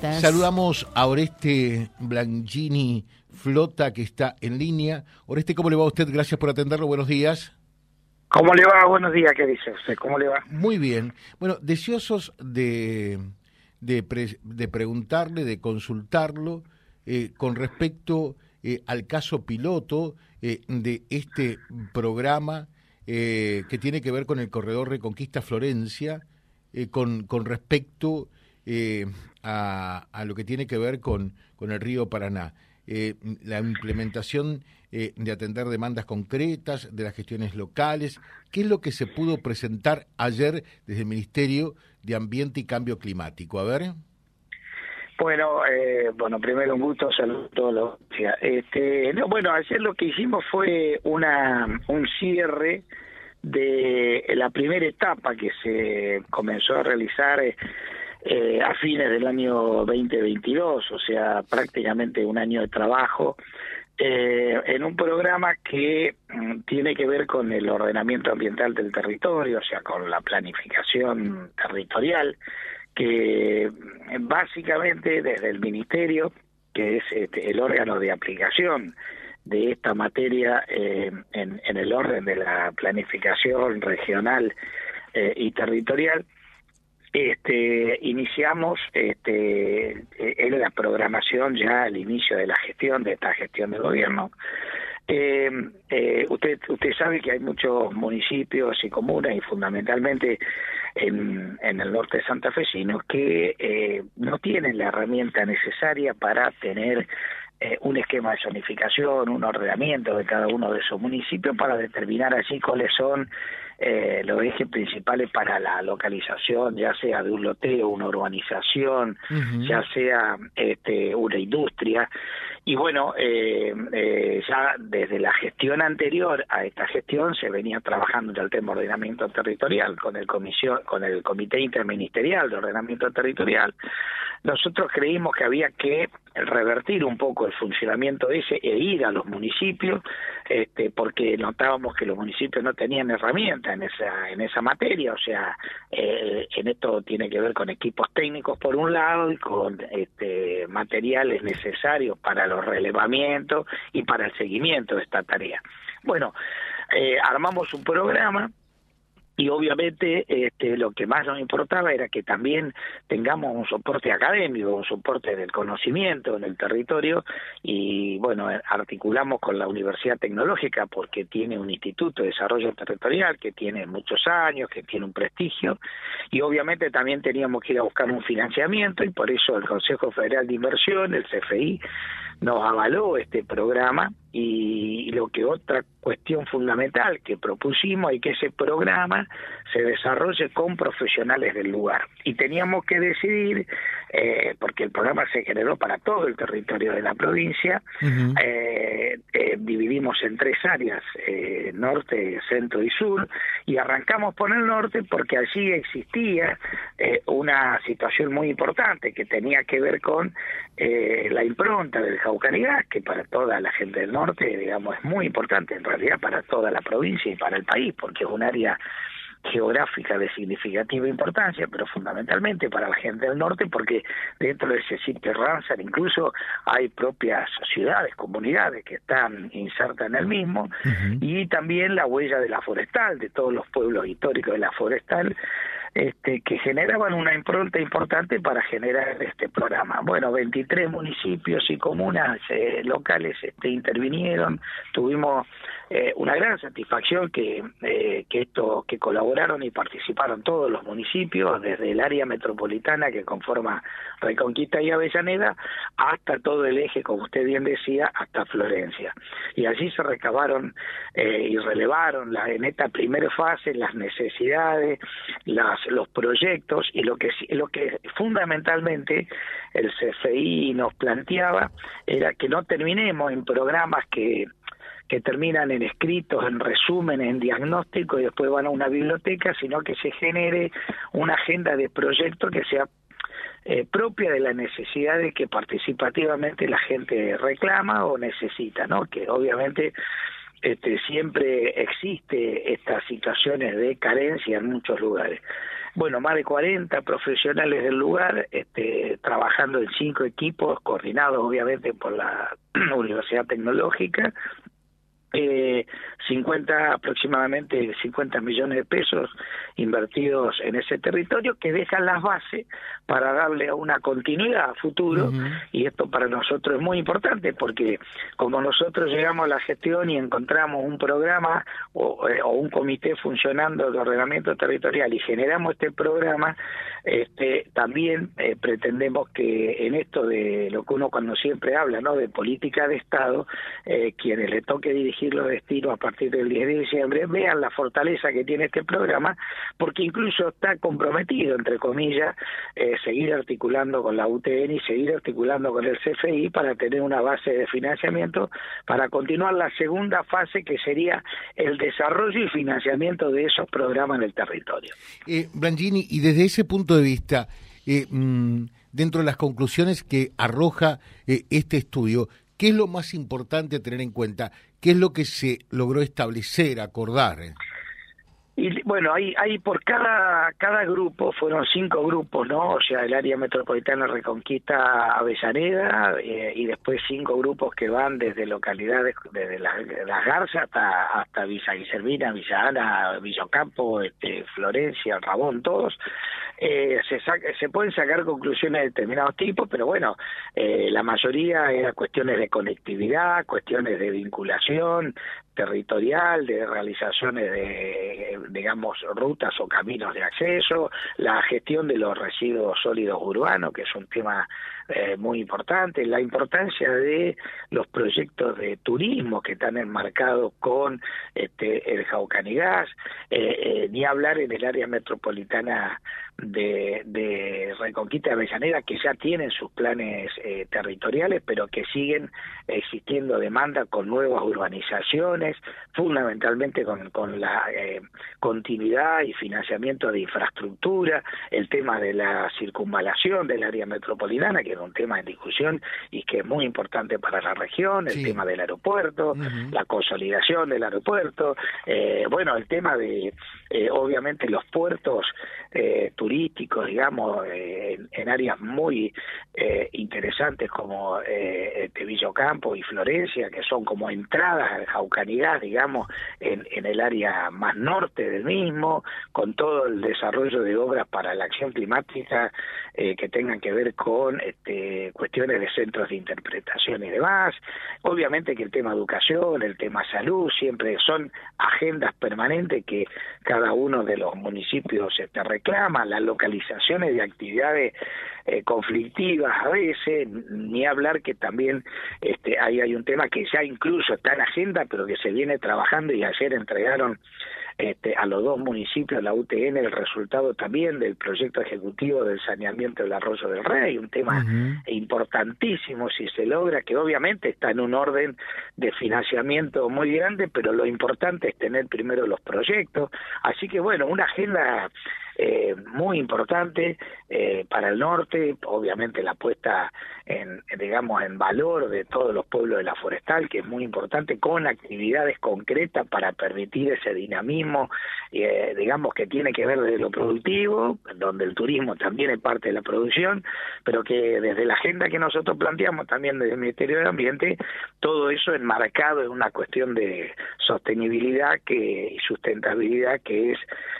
Saludamos a Oreste Blangini Flota, que está en línea. Oreste, ¿cómo le va a usted? Gracias por atenderlo. Buenos días. ¿Cómo le va? Buenos días, ¿qué dice usted? ¿Cómo le va? Muy bien. Bueno, deseosos de, de, de preguntarle, de consultarlo eh, con respecto eh, al caso piloto eh, de este programa que tiene que ver con el corredor Reconquista Florencia, con, con respecto a, a, lo que tiene que ver con, con el río Paraná. la implementación de atender demandas concretas, de las gestiones locales. ¿Qué es lo que se pudo presentar ayer desde el Ministerio de Ambiente y Cambio Climático? A ver. Bueno, eh, bueno, primero un gusto, saludos a todos Este, no, bueno, ayer lo que hicimos fue una un cierre de la primera etapa que se comenzó a realizar eh, a fines del año 2022, o sea, prácticamente un año de trabajo eh, en un programa que mm, tiene que ver con el ordenamiento ambiental del territorio, o sea, con la planificación territorial que básicamente desde el Ministerio, que es este, el órgano de aplicación de esta materia eh, en, el orden de la planificación regional eh, y territorial, este, iniciamos este, en la programación ya al inicio de la gestión, de esta gestión de gobierno, eh, eh, usted usted sabe que hay muchos municipios y comunas y fundamentalmente en, el norte santafesino que eh, no tienen la herramienta necesaria para tener eh, un esquema de zonificación, un ordenamiento de cada uno de esos municipios para determinar allí cuáles son eh, los ejes principales para la localización, ya sea de un loteo, una urbanización, ya sea este, una industria. Y bueno, eh, eh, ya desde la gestión anterior a esta gestión se venía trabajando en el tema de ordenamiento territorial con el comisión, con el Comité Interministerial de Ordenamiento Territorial. Nosotros creímos que había que revertir un poco el funcionamiento ese e ir a los municipios, este, porque notábamos que los municipios no tenían herramientas en esa en esa materia, o sea, eh, en esto tiene que ver con equipos técnicos por un lado y con este, materiales necesarios para los relevamientos y para el seguimiento de esta tarea. Bueno, eh, armamos un programa y obviamente este, lo que más nos importaba era que también tengamos un soporte académico, un soporte del conocimiento en el territorio y bueno, articulamos con la Universidad Tecnológica porque tiene un instituto de desarrollo territorial que tiene muchos años, que tiene un prestigio y obviamente también teníamos que ir a buscar un financiamiento y por eso el Consejo Federal de Inversión, el CFI, nos avaló este programa y lo que otra cuestión fundamental que propusimos es que ese programa se desarrolle con profesionales del lugar. Y teníamos que decidir eh, porque el programa se generó para todo el territorio de la provincia eh, eh, dividimos en tres áreas eh, norte centro y sur y arrancamos por el norte porque allí existía eh, una situación muy importante que tenía que ver con eh, la impronta del Jaucanigás, que para toda la gente del norte, digamos, es muy importante, en realidad para toda la provincia y para el país, porque es un área geográfica de significativa importancia, pero fundamentalmente para la gente del norte, porque dentro de ese sitio Ramsar incluso hay propias ciudades, comunidades que están insertas en el mismo, y también la huella de la forestal, de todos los pueblos históricos de la forestal, este, que generaban una impronta importante para generar este programa. Bueno, 23 municipios y comunas eh, locales este, intervinieron, tuvimos eh, una gran satisfacción que, eh, que esto que colaboraron y participaron todos los municipios desde el área metropolitana que conforma Reconquista y Avellaneda hasta todo el eje como usted bien decía hasta Florencia y allí se recabaron eh, y relevaron la, en esta primera fase las necesidades las los proyectos y lo que lo que fundamentalmente el CFI nos planteaba era que no terminemos en programas que que terminan en escritos, en resumen, en diagnóstico y después van a una biblioteca, sino que se genere una agenda de proyecto que sea eh, propia de la necesidad de que participativamente la gente reclama o necesita, ¿no? Que obviamente este, siempre existe estas situaciones de carencia en muchos lugares. bueno, más de 40 profesionales del lugar, este, trabajando en cinco equipos, coordinados obviamente por la Universidad Tecnológica, 50 aproximadamente 50 millones de pesos invertidos en ese territorio que dejan las bases para darle una continuidad a futuro y esto para nosotros es muy importante porque como nosotros llegamos a la gestión y encontramos un programa o, eh, un comité funcionando de ordenamiento territorial y generamos este programa este también eh, pretendemos que en esto de lo que uno cuando siempre habla no de política de estado eh, quienes le toque dirigir los destinos a partir del 10 de diciembre vean la fortaleza que tiene este programa porque incluso está comprometido entre comillas eh, seguir articulando con la UTN y seguir articulando con el CFI para tener una base de financiamiento para continuar la segunda fase que sería el desarrollo y financiamiento de esos programas en el territorio. Eh, y desde ese punto de vista, eh, mm, dentro de las conclusiones que arroja eh, este estudio, ¿qué es lo más importante tener en cuenta? ¿Qué es lo que se logró establecer, acordar? Y bueno, hay, hay por cada, cada grupo, fueron cinco grupos, ¿no? O sea, el área metropolitana Reconquista Avellaneda eh, y después cinco grupos que van desde localidades, desde las, las Garzas hasta, hasta Villa Guillermina, Villa Ana, Villocampo, este, Florencia, Rabón, todos. Eh, se, se pueden sacar conclusiones de determinados tipos, pero bueno, eh, la mayoría eran cuestiones de conectividad, cuestiones de vinculación territorial, de realizaciones de, digamos, rutas o caminos de acceso, la gestión de los residuos sólidos urbanos, que es un tema eh, muy importante, la importancia de los proyectos de turismo que están enmarcados con este, el Jaucanigas, eh, eh, ni hablar en el área metropolitana de, de Reconquista de Avellaneda, que ya tienen sus planes territoriales, pero que siguen existiendo demanda con nuevas urbanizaciones, fundamentalmente con, con la continuidad y financiamiento de infraestructura, el tema de la circunvalación del área metropolitana, que un tema en discusión y que es muy importante para la región, el tema del aeropuerto, la consolidación del aeropuerto, eh, bueno, el tema de, eh, obviamente, los puertos eh, turísticos, digamos, en, áreas muy interesantes como eh, Campo y Florencia, que son como entradas al Jaucanidad, digamos, en, en el área más norte del mismo, con todo el desarrollo de obras para la acción climática que tengan que ver con este, eh, cuestiones de centros de interpretación y demás. Obviamente que el tema educación, el tema salud, siempre son agendas permanentes que cada uno de los municipios este, reclama, las localizaciones de actividades eh, conflictivas a veces, ni hablar que también este, ahí hay un tema que ya incluso está en agenda, pero que se viene trabajando y ayer entregaron este, a los dos municipios, la UTN, el resultado también del proyecto ejecutivo del saneamiento del arroyo del Rey, un tema importantísimo si se logra, que obviamente está en un orden de financiamiento muy grande, pero lo importante es tener primero los proyectos. Así que bueno, una agenda eh, muy importante eh, para el norte, obviamente la puesta en, digamos, en valor de todos los pueblos de la forestal, que es muy importante, con actividades concretas para permitir ese dinamismo, eh, digamos, que tiene que ver desde lo productivo, donde el turismo también es parte de la producción, pero que desde la agenda que nosotros planteamos también desde el Ministerio del Ambiente, todo eso enmarcado en una cuestión de sostenibilidad que, y sustentabilidad que es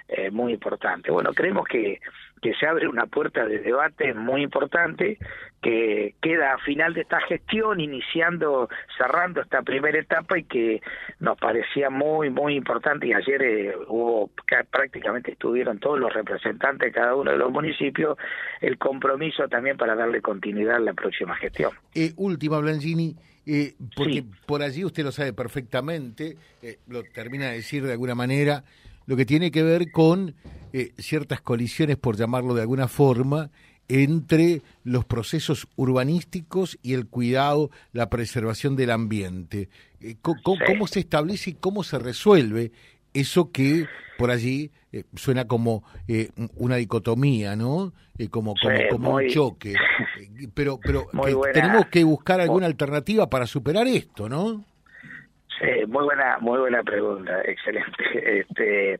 eh, muy importante. Bueno, creemos que, que se abre una puerta de debate muy importante que queda a final de esta gestión, iniciando, cerrando esta primera etapa y que nos parecía muy, muy importante y ayer eh, hubo, prácticamente estuvieron todos los representantes de cada uno de los municipios, el compromiso también para darle continuidad a la próxima gestión. Eh, última, Blanchini, eh, porque por allí usted lo sabe perfectamente, eh, lo termina de decir de alguna manera, lo que tiene que ver con eh, ciertas colisiones, por llamarlo de alguna forma, entre los procesos urbanísticos y el cuidado, la preservación del ambiente. Eh, ¿Cómo, se establece y cómo se resuelve eso que por allí eh, suena como una dicotomía, ¿no? como como, un choque. pero pero tenemos que buscar alguna alternativa para superar esto, ¿no? Sí, muy buena, muy buena pregunta, excelente. Este,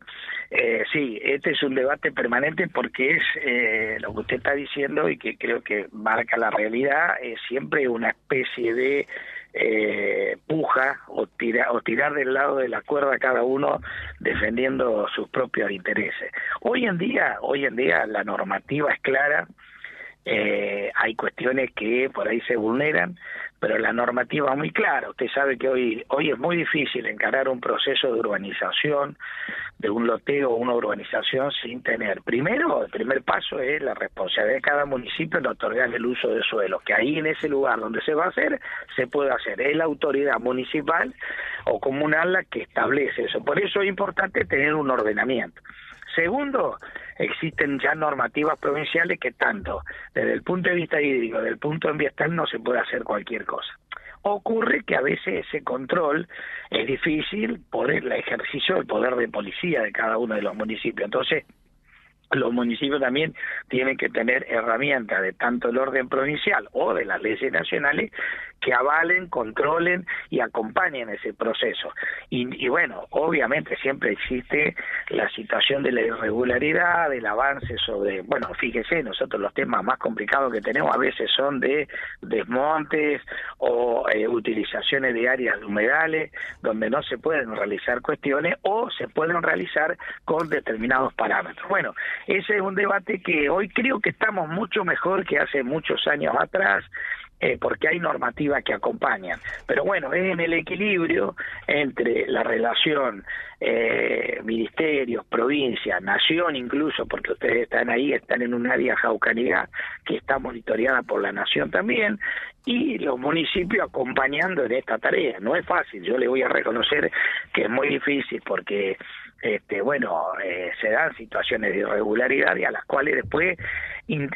eh, sí, este es un debate permanente porque es eh, lo que usted está diciendo y que creo que marca la realidad, es siempre una especie de eh, puja o, tira, o tirar del lado de la cuerda cada uno defendiendo sus propios intereses. Hoy en día, hoy en día la normativa es clara, eh, hay cuestiones que por ahí se vulneran, pero la normativa es muy clara. Usted sabe que hoy, hoy es muy difícil encarar un proceso de urbanización, de un loteo o una urbanización sin tener. Primero, el primer paso es la responsabilidad de cada municipio en otorgar el uso de suelo, que ahí en ese lugar donde se va a hacer, se puede hacer. Es la autoridad municipal o comunal la que establece eso. Por eso es importante tener un ordenamiento. Segundo, existen ya normativas provinciales que tanto desde el punto de vista hídrico, desde el punto ambiental, no se puede hacer cualquier cosa. Ocurre que a veces ese control es difícil por el ejercicio del poder de policía de cada uno de los municipios. Entonces, los municipios también tienen que tener herramientas de tanto el orden provincial o de las leyes nacionales que avalen, controlen y acompañen ese proceso. Y, y, bueno, obviamente siempre existe la situación de la irregularidad, del avance sobre, bueno, fíjese, nosotros los temas más complicados que tenemos a veces son de desmontes o eh, utilizaciones de áreas humedales donde no se pueden realizar cuestiones o se pueden realizar con determinados parámetros. Bueno, ese es un debate que hoy creo que estamos mucho mejor que hace muchos años atrás eh, porque hay normativas que acompañan. Pero bueno, es en el equilibrio entre la relación eh, ministerios, provincia, nación incluso, porque ustedes están ahí, están en un área jaucanidad que está monitoreada por la nación también, y los municipios acompañando en esta tarea. No es fácil, yo le voy a reconocer que es muy difícil porque este, bueno, eh, se dan situaciones de irregularidad y a las cuales después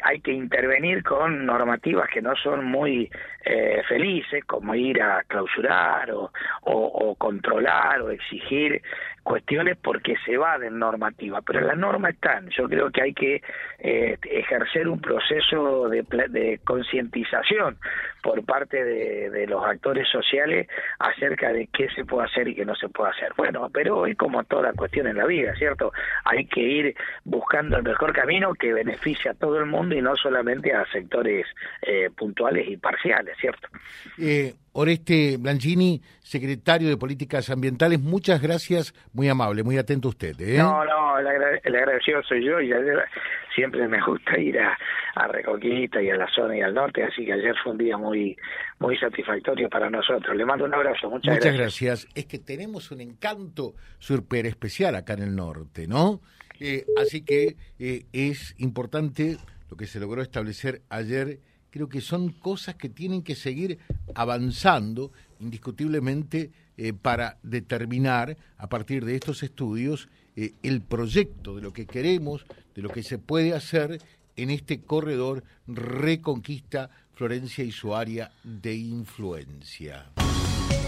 hay que intervenir con normativas que no son muy eh, felices, como ir a clausurar o, controlar o exigir cuestiones porque se va de normativa, pero las normas están. Yo creo que hay que eh, ejercer un proceso de, de concientización por parte de, los actores sociales acerca de qué se puede hacer y qué no se puede hacer. Bueno, pero hoy como toda cuestión en la vida, ¿cierto? Hay que ir buscando el mejor camino que beneficie a todo el mundo y no solamente a sectores eh, puntuales y parciales, ¿cierto? Eh, Oreste Blanchini, secretario de Políticas Ambientales, muchas gracias, muy amable, muy atento usted. ¿eh? No, no, el, agradecido soy yo y siempre me gusta ir a, a, Reconquista y a la zona y al norte, así que ayer fue un día muy muy satisfactorio para nosotros. Le mando un abrazo, muchas, muchas gracias. Es que tenemos un encanto súper especial acá en el norte, ¿no? Eh, así que eh, es importante lo que se logró establecer ayer creo que son cosas que tienen que seguir avanzando indiscutiblemente eh, para determinar a partir de estos estudios eh, el proyecto de lo que queremos, de lo que se puede hacer en este corredor Reconquista Florencia y su área de influencia